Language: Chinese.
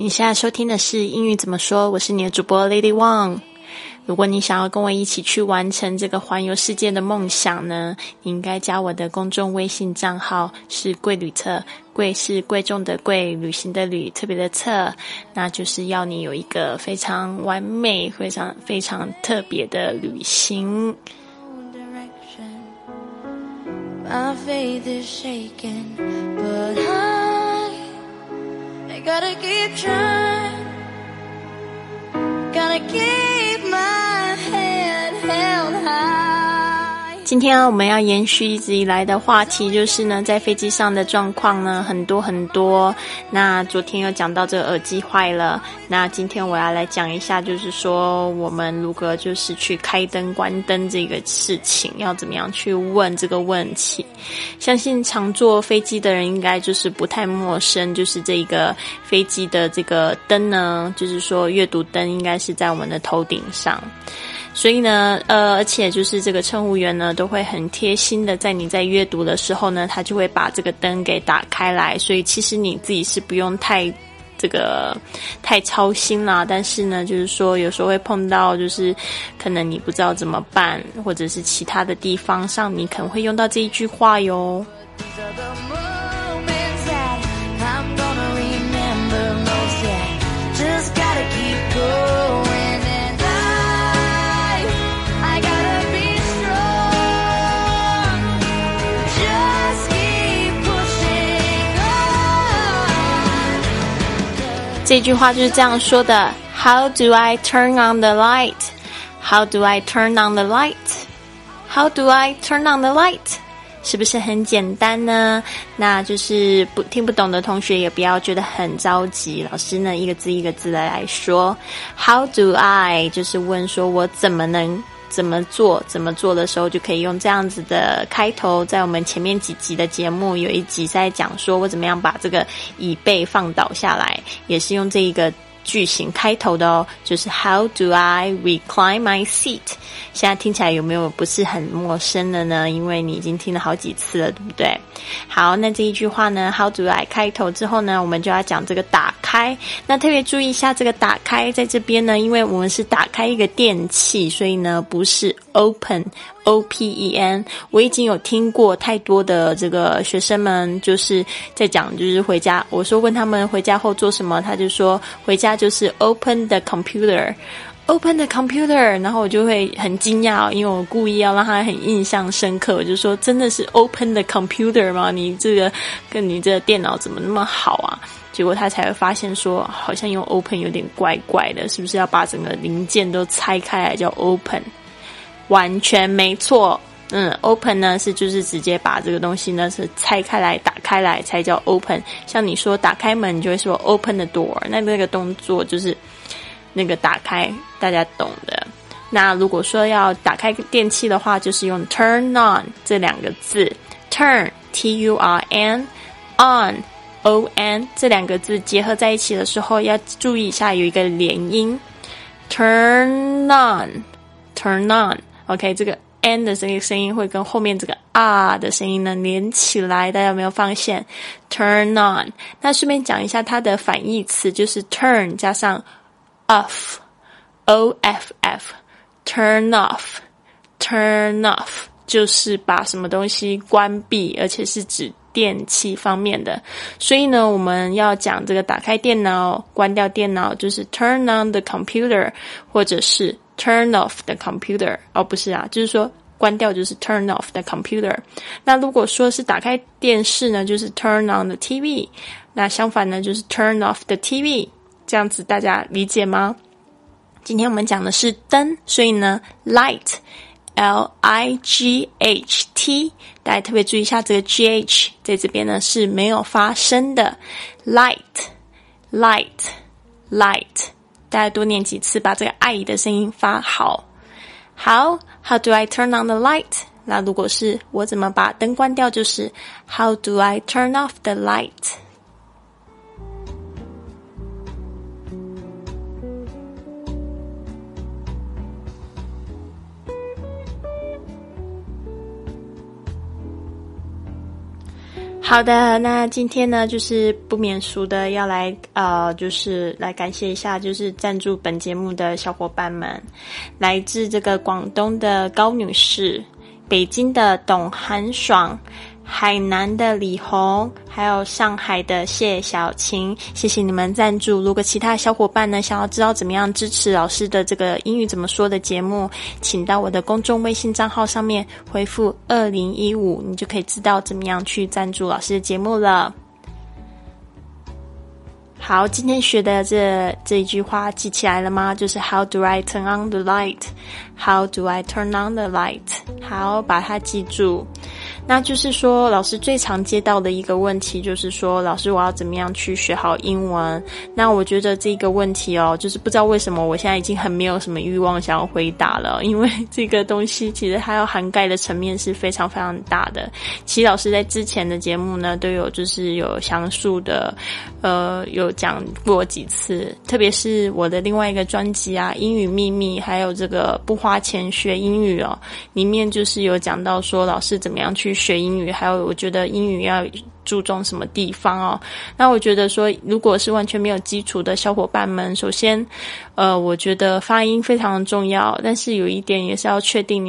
你现在收听的是英语怎么说？我是你的主播 Lady Wang。如果你想要跟我一起去完成这个环游世界的梦想呢，你应该加我的公众微信账号是“贵旅特”，贵是贵重的贵，旅行的旅，特别的特，那就是要你有一个非常完美、非常非常特别的旅行。My faith is shaken, but gotta keep trying, gotta keep 今天我们要延续一直以来的话题，就是呢，在飞机上的状况呢，很多很多。那昨天有讲到这个耳机坏了，那今天我要来讲一下，就是说我们如何就是去开灯、关灯这个事情，要怎么样去问这个问题。相信常坐飞机的人应该就是不太陌生，就是这个飞机的这个灯呢，就是说阅读灯应该是在我们的头顶上。所以呢，呃，而且就是这个乘务员呢，都会很贴心的，在你在阅读的时候呢，他就会把这个灯给打开来。所以其实你自己是不用太这个太操心啦。但是呢，就是说有时候会碰到，就是可能你不知道怎么办，或者是其他的地方上，你可能会用到这一句话哟。这句话就是这样说的：How do I turn on the light? How do I turn on the light? How do I turn on the light? 是不是很简单呢？那就是不听不懂的同学也不要觉得很着急。老师呢，一个字一个字的来说：How do I？就是问说我怎么能。怎么做？怎么做的时候就可以用这样子的开头。在我们前面几集的节目，有一集在讲说我怎么样把这个椅背放倒下来，也是用这一个句型开头的哦。就是 How do I recline my seat？现在听起来有没有不是很陌生的呢？因为你已经听了好几次了，对不对？好，那这一句话呢，How do I 开头之后呢，我们就要讲这个打。开，那特别注意一下这个打开，在这边呢，因为我们是打开一个电器，所以呢不是 open，o p e n。我已经有听过太多的这个学生们就是在讲，就是回家，我说问他们回家后做什么，他就说回家就是 open the computer Open the computer，然后我就会很惊讶，因为我故意要让他很印象深刻，我就说真的是 open the computer 吗？你这个跟你这个电脑怎么那么好啊？结果他才会发现说，好像用 open 有点怪怪的，是不是要把整个零件都拆开来叫 open？完全没错，嗯，open 呢是就是直接把这个东西呢是拆开来打开来才叫 open。像你说打开门，你就会说 open the door，那那个动作就是那个打开，大家懂的。那如果说要打开电器的话，就是用 turn on 这两个字，turn t u r n on。o n 这两个字结合在一起的时候，要注意一下有一个连音，turn on，turn on，OK，这个 n 的这个声音会跟后面这个 r 的声音呢连起来，大家有没有发现？turn on，那顺便讲一下它的反义词，就是 turn 加上 off，o f f，turn off，turn off，就是把什么东西关闭，而且是指。电器方面的，所以呢，我们要讲这个打开电脑、关掉电脑，就是 turn on the computer，或者是 turn off the computer。哦，不是啊，就是说关掉就是 turn off the computer。那如果说是打开电视呢，就是 turn on the TV。那相反呢，就是 turn off the TV。这样子大家理解吗？今天我们讲的是灯，所以呢，light。L I G H T，大家特别注意一下，这个 G H 在这边呢是没有发声的。Light，light，light，大家多念几次，把这个 I 的声音发好。How how do I turn on the light？那如果是我怎么把灯关掉，就是 How do I turn off the light？好的，那今天呢，就是不免俗的要来呃，就是来感谢一下，就是赞助本节目的小伙伴们，来自这个广东的高女士，北京的董寒爽。海南的李红，还有上海的谢小琴，谢谢你们赞助。如果其他小伙伴呢，想要知道怎么样支持老师的这个英语怎么说的节目，请到我的公众微信账号上面回复二零一五，你就可以知道怎么样去赞助老师的节目了。好，今天学的这这一句话记起来了吗？就是 How do I turn on the light? How do I turn on the light? 好，把它记住。那就是说，老师最常接到的一个问题就是说，老师我要怎么样去学好英文？那我觉得这个问题哦，就是不知道为什么我现在已经很没有什么欲望想要回答了，因为这个东西其实它要涵盖的层面是非常非常大的。其实老师在之前的节目呢，都有就是有详述的，呃，有讲过几次，特别是我的另外一个专辑啊，《英语秘密》，还有这个不花钱学英语哦，里面就是有讲到说老师怎么样去。学英语，还有我觉得英语要注重什么地方哦？那我觉得说，如果是完全没有基础的小伙伴们，首先，呃，我觉得发音非常重要，但是有一点也是要确定。